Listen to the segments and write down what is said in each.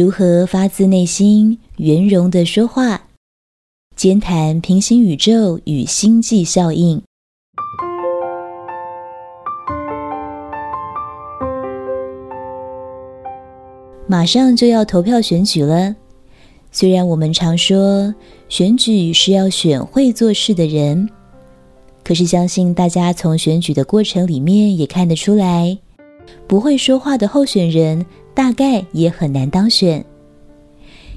如何发自内心、圆融的说话？兼谈平行宇宙与星际效应。马上就要投票选举了，虽然我们常说选举是要选会做事的人，可是相信大家从选举的过程里面也看得出来，不会说话的候选人大概也很难当选。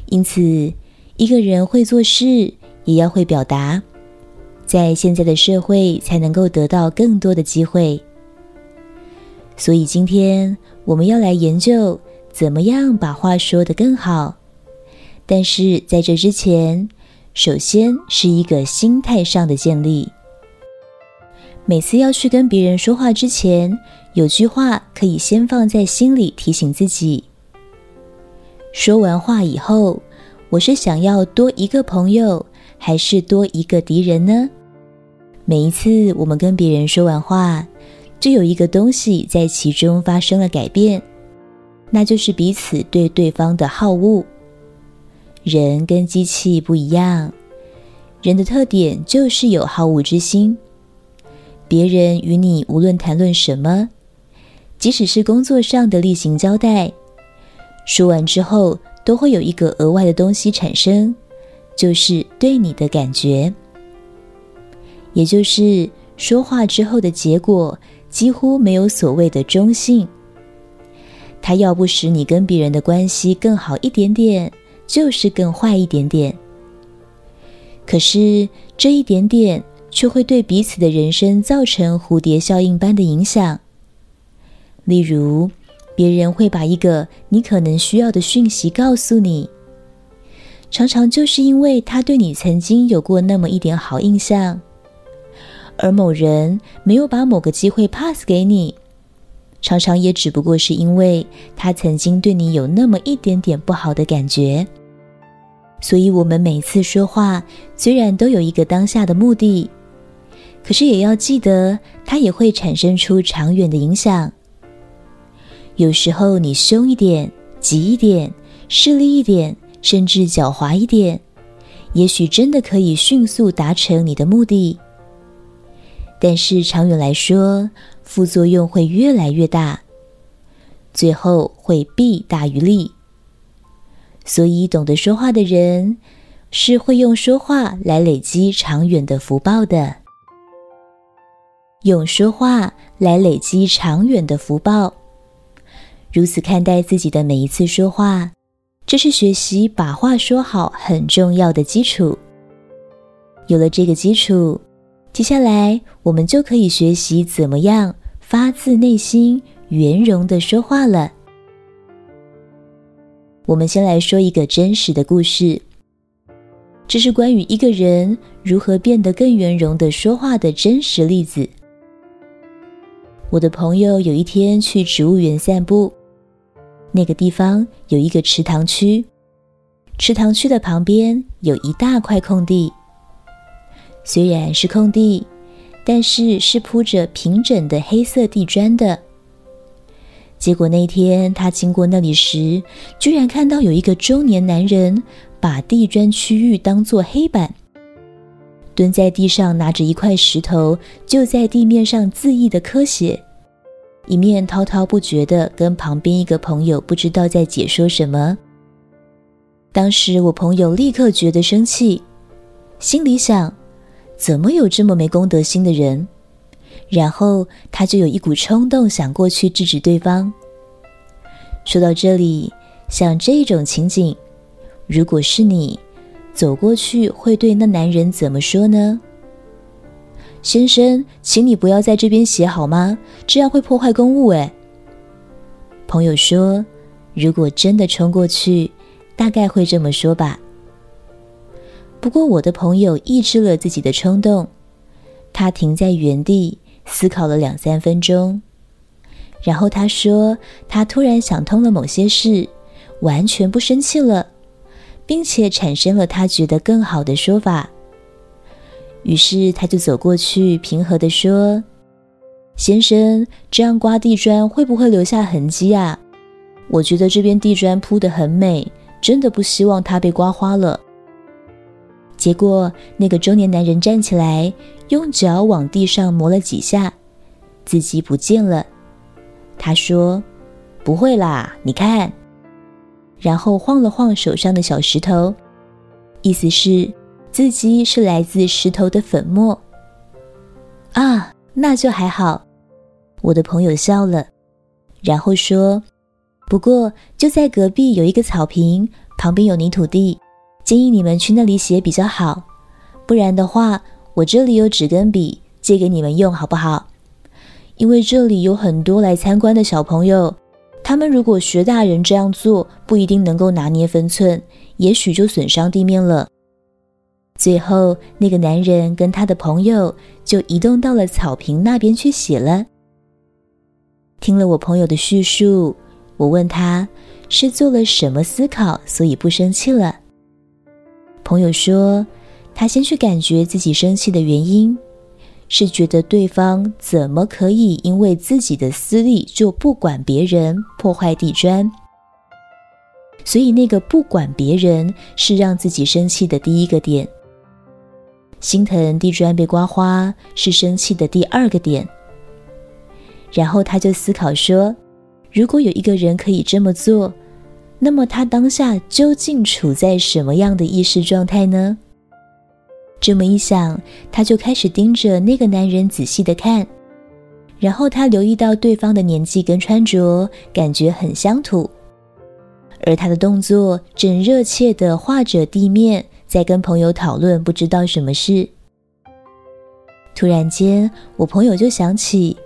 因此，一个人会做事，也要会表达，在现在的社会才能够得到更多的机会。所以今天我们要来研究怎么样把话说得更好。但是在这之前，首先是一个心态上的建立。每次要去跟别人说话之前，有句话可以先放在心里提醒自己：说完话以后，我是想要多一个朋友。还是多一个敌人呢？每一次我们跟别人说完话，就有一个东西在其中发生了改变，那就是彼此对对方的好恶。人跟机器不一样，人的特点就是有好恶之心。别人与你无论谈论什么，即使是工作上的例行交代，说完之后都会有一个额外的东西产生。就是对你的感觉，也就是说话之后的结果几乎没有所谓的中性。它要不使你跟别人的关系更好一点点，就是更坏一点点。可是这一点点却会对彼此的人生造成蝴蝶效应般的影响。例如，别人会把一个你可能需要的讯息告诉你。常常就是因为他对你曾经有过那么一点好印象，而某人没有把某个机会 pass 给你，常常也只不过是因为他曾经对你有那么一点点不好的感觉。所以，我们每次说话虽然都有一个当下的目的，可是也要记得，它也会产生出长远的影响。有时候你凶一点、急一点、势利一点。甚至狡猾一点，也许真的可以迅速达成你的目的。但是长远来说，副作用会越来越大，最后会弊大于利。所以，懂得说话的人是会用说话来累积长远的福报的，用说话来累积长远的福报。如此看待自己的每一次说话。这是学习把话说好很重要的基础。有了这个基础，接下来我们就可以学习怎么样发自内心、圆融的说话了。我们先来说一个真实的故事，这是关于一个人如何变得更圆融的说话的真实例子。我的朋友有一天去植物园散步。那个地方有一个池塘区，池塘区的旁边有一大块空地。虽然是空地，但是是铺着平整的黑色地砖的。结果那天他经过那里时，居然看到有一个中年男人把地砖区域当作黑板，蹲在地上拿着一块石头，就在地面上恣意的刻写。一面滔滔不绝地跟旁边一个朋友不知道在解说什么。当时我朋友立刻觉得生气，心里想：怎么有这么没公德心的人？然后他就有一股冲动想过去制止对方。说到这里，像这种情景，如果是你走过去，会对那男人怎么说呢？先生，请你不要在这边写好吗？这样会破坏公物。哎，朋友说，如果真的冲过去，大概会这么说吧。不过我的朋友抑制了自己的冲动，他停在原地思考了两三分钟，然后他说，他突然想通了某些事，完全不生气了，并且产生了他觉得更好的说法。于是他就走过去，平和地说：“先生，这样刮地砖会不会留下痕迹啊？我觉得这边地砖铺得很美，真的不希望它被刮花了。”结果，那个中年男人站起来，用脚往地上磨了几下，字迹不见了。他说：“不会啦，你看。”然后晃了晃手上的小石头，意思是字迹是来自石头的粉末。啊，那就还好。我的朋友笑了，然后说：“不过就在隔壁有一个草坪，旁边有泥土地。”建议你们去那里写比较好，不然的话，我这里有纸跟笔，借给你们用好不好？因为这里有很多来参观的小朋友，他们如果学大人这样做，不一定能够拿捏分寸，也许就损伤地面了。最后，那个男人跟他的朋友就移动到了草坪那边去洗了。听了我朋友的叙述，我问他是做了什么思考，所以不生气了。朋友说，他先去感觉自己生气的原因，是觉得对方怎么可以因为自己的私利就不管别人，破坏地砖。所以那个不管别人是让自己生气的第一个点，心疼地砖被刮花是生气的第二个点。然后他就思考说，如果有一个人可以这么做。那么他当下究竟处在什么样的意识状态呢？这么一想，他就开始盯着那个男人仔细的看，然后他留意到对方的年纪跟穿着，感觉很乡土，而他的动作正热切地画着地面，在跟朋友讨论不知道什么事。突然间，我朋友就想起。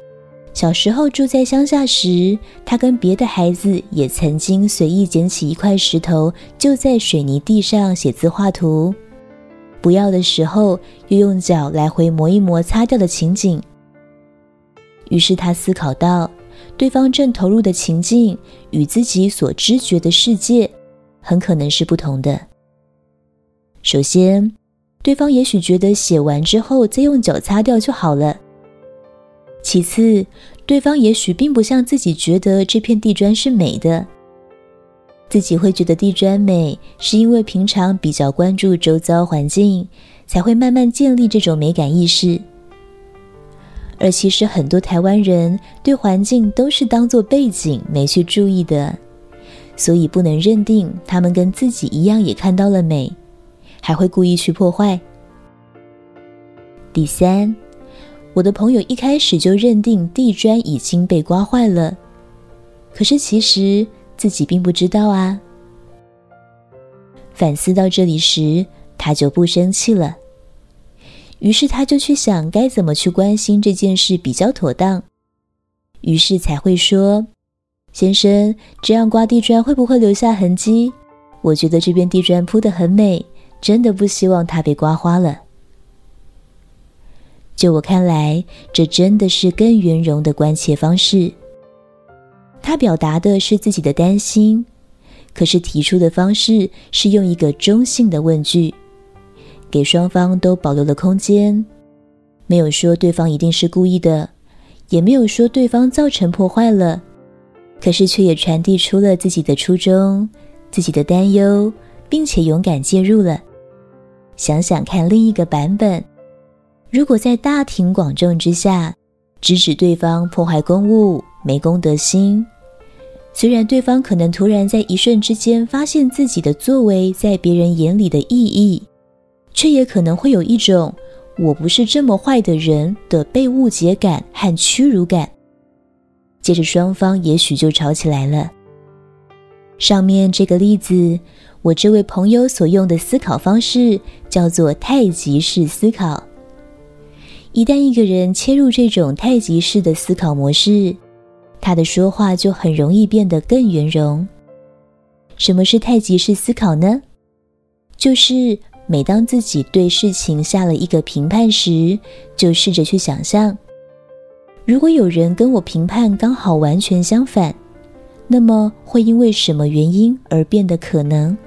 小时候住在乡下时，他跟别的孩子也曾经随意捡起一块石头，就在水泥地上写字画图。不要的时候，又用脚来回磨一磨，擦掉的情景。于是他思考到，对方正投入的情境与自己所知觉的世界，很可能是不同的。首先，对方也许觉得写完之后再用脚擦掉就好了。其次，对方也许并不像自己觉得这片地砖是美的，自己会觉得地砖美，是因为平常比较关注周遭环境，才会慢慢建立这种美感意识。而其实很多台湾人对环境都是当作背景没去注意的，所以不能认定他们跟自己一样也看到了美，还会故意去破坏。第三。我的朋友一开始就认定地砖已经被刮坏了，可是其实自己并不知道啊。反思到这里时，他就不生气了。于是他就去想该怎么去关心这件事比较妥当，于是才会说：“先生，这样刮地砖会不会留下痕迹？我觉得这边地砖铺得很美，真的不希望它被刮花了。”就我看来，这真的是更圆融的关切方式。他表达的是自己的担心，可是提出的方式是用一个中性的问句，给双方都保留了空间，没有说对方一定是故意的，也没有说对方造成破坏了，可是却也传递出了自己的初衷、自己的担忧，并且勇敢介入了。想想看，另一个版本。如果在大庭广众之下直指对方破坏公物、没公德心，虽然对方可能突然在一瞬之间发现自己的作为在别人眼里的意义，却也可能会有一种“我不是这么坏的人”的被误解感和屈辱感。接着双方也许就吵起来了。上面这个例子，我这位朋友所用的思考方式叫做太极式思考。一旦一个人切入这种太极式的思考模式，他的说话就很容易变得更圆融。什么是太极式思考呢？就是每当自己对事情下了一个评判时，就试着去想象，如果有人跟我评判刚好完全相反，那么会因为什么原因而变得可能？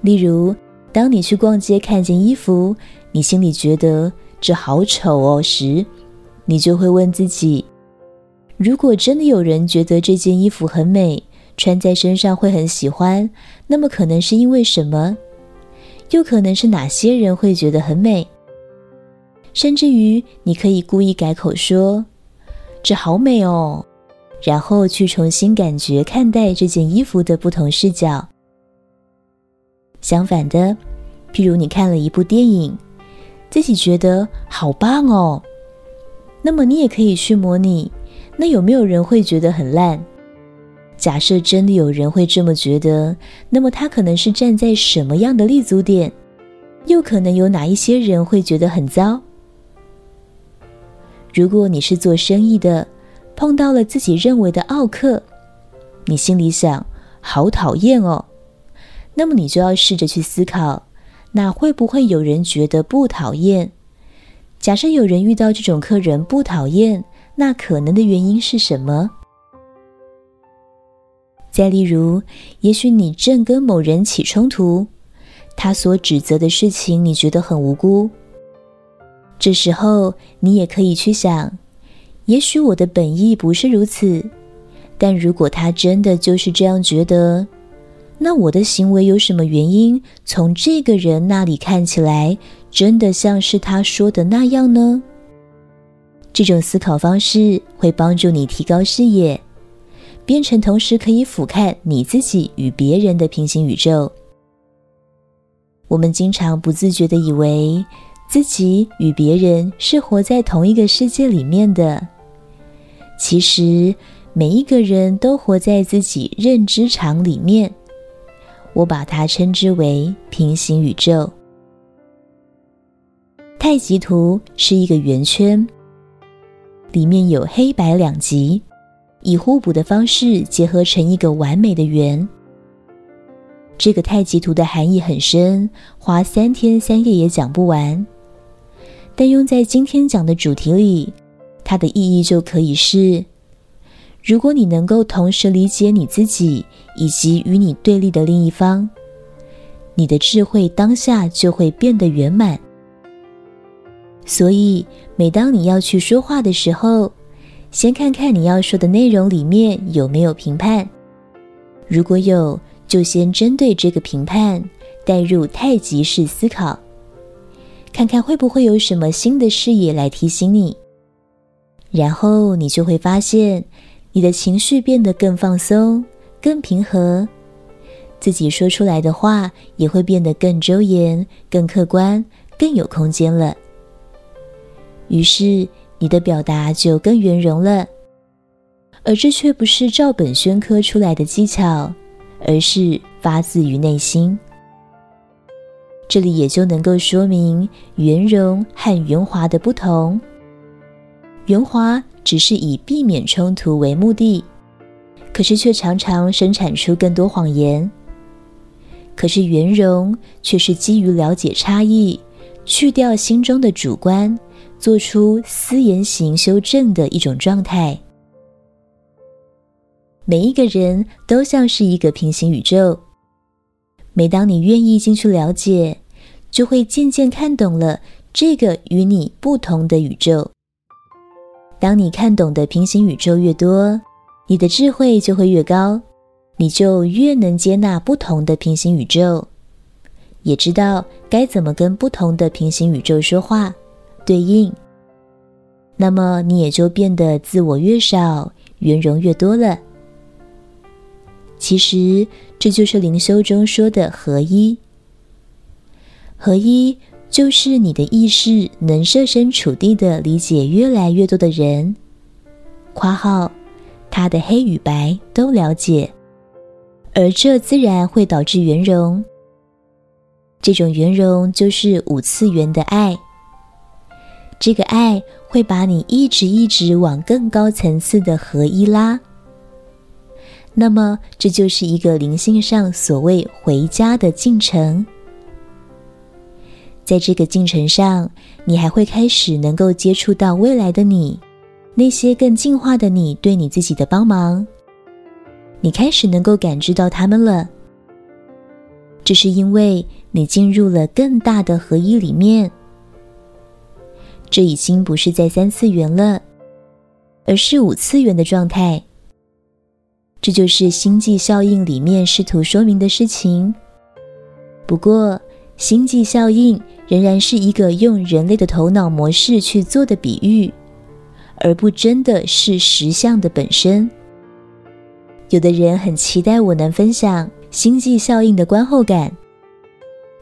例如，当你去逛街看见衣服，你心里觉得，这好丑哦时，你就会问自己：如果真的有人觉得这件衣服很美，穿在身上会很喜欢，那么可能是因为什么？又可能是哪些人会觉得很美？甚至于，你可以故意改口说：“这好美哦。”然后去重新感觉看待这件衣服的不同视角。相反的，譬如你看了一部电影，自己觉得好棒哦，那么你也可以去模拟，那有没有人会觉得很烂？假设真的有人会这么觉得，那么他可能是站在什么样的立足点？又可能有哪一些人会觉得很糟？如果你是做生意的，碰到了自己认为的奥客，你心里想好讨厌哦，那么你就要试着去思考，那会不会有人觉得不讨厌？假设有人遇到这种客人不讨厌，那可能的原因是什么？再例如，也许你正跟某人起冲突，他所指责的事情你觉得很无辜，这时候你也可以去想。也许我的本意不是如此，但如果他真的就是这样觉得，那我的行为有什么原因？从这个人那里看起来，真的像是他说的那样呢？这种思考方式会帮助你提高视野，变成同时可以俯瞰你自己与别人的平行宇宙。我们经常不自觉地以为自己与别人是活在同一个世界里面的。其实，每一个人都活在自己认知场里面，我把它称之为平行宇宙。太极图是一个圆圈，里面有黑白两极，以互补的方式结合成一个完美的圆。这个太极图的含义很深，花三天三夜也讲不完。但用在今天讲的主题里。它的意义就可以是：如果你能够同时理解你自己以及与你对立的另一方，你的智慧当下就会变得圆满。所以，每当你要去说话的时候，先看看你要说的内容里面有没有评判。如果有，就先针对这个评判带入太极式思考，看看会不会有什么新的视野来提醒你。然后你就会发现，你的情绪变得更放松、更平和，自己说出来的话也会变得更周延、更客观、更有空间了。于是你的表达就更圆融了，而这却不是照本宣科出来的技巧，而是发自于内心。这里也就能够说明圆融和圆滑的不同。圆滑只是以避免冲突为目的，可是却常常生产出更多谎言。可是圆融却是基于了解差异，去掉心中的主观，做出思言行修正的一种状态。每一个人都像是一个平行宇宙，每当你愿意进去了解，就会渐渐看懂了这个与你不同的宇宙。当你看懂的平行宇宙越多，你的智慧就会越高，你就越能接纳不同的平行宇宙，也知道该怎么跟不同的平行宇宙说话，对应。那么你也就变得自我越少，圆融越多了。其实这就是灵修中说的合一，合一。就是你的意识能设身处地的理解越来越多的人，括号他的黑与白都了解，而这自然会导致圆融。这种圆融就是五次元的爱，这个爱会把你一直一直往更高层次的合一拉。那么这就是一个灵性上所谓回家的进程。在这个进程上，你还会开始能够接触到未来的你，那些更进化的你对你自己的帮忙，你开始能够感知到他们了。这是因为你进入了更大的合一里面，这已经不是在三次元了，而是五次元的状态。这就是星际效应里面试图说明的事情。不过，星际效应仍然是一个用人类的头脑模式去做的比喻，而不真的是实相的本身。有的人很期待我能分享星际效应的观后感，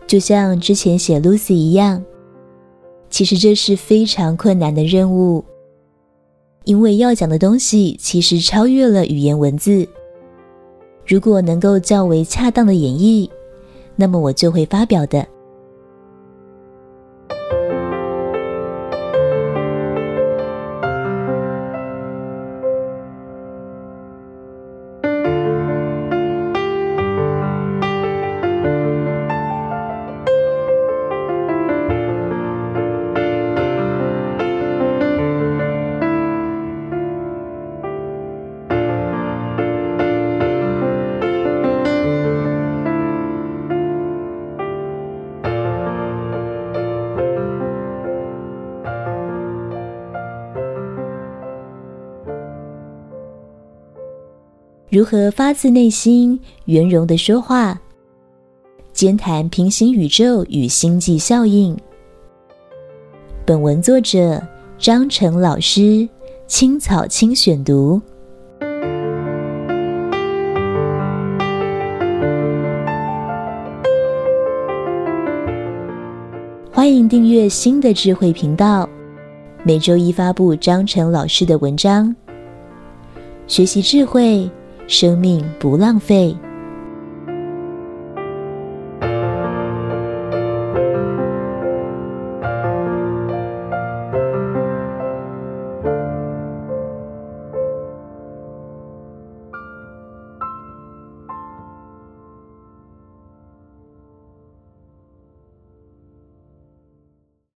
就像之前写 Lucy 一样。其实这是非常困难的任务，因为要讲的东西其实超越了语言文字。如果能够较为恰当的演绎，那么我就会发表的。如何发自内心、圆融的说话？兼谈平行宇宙与星际效应。本文作者张成老师，青草青选读。欢迎订阅新的智慧频道，每周一发布张成老师的文章，学习智慧。生命不浪费。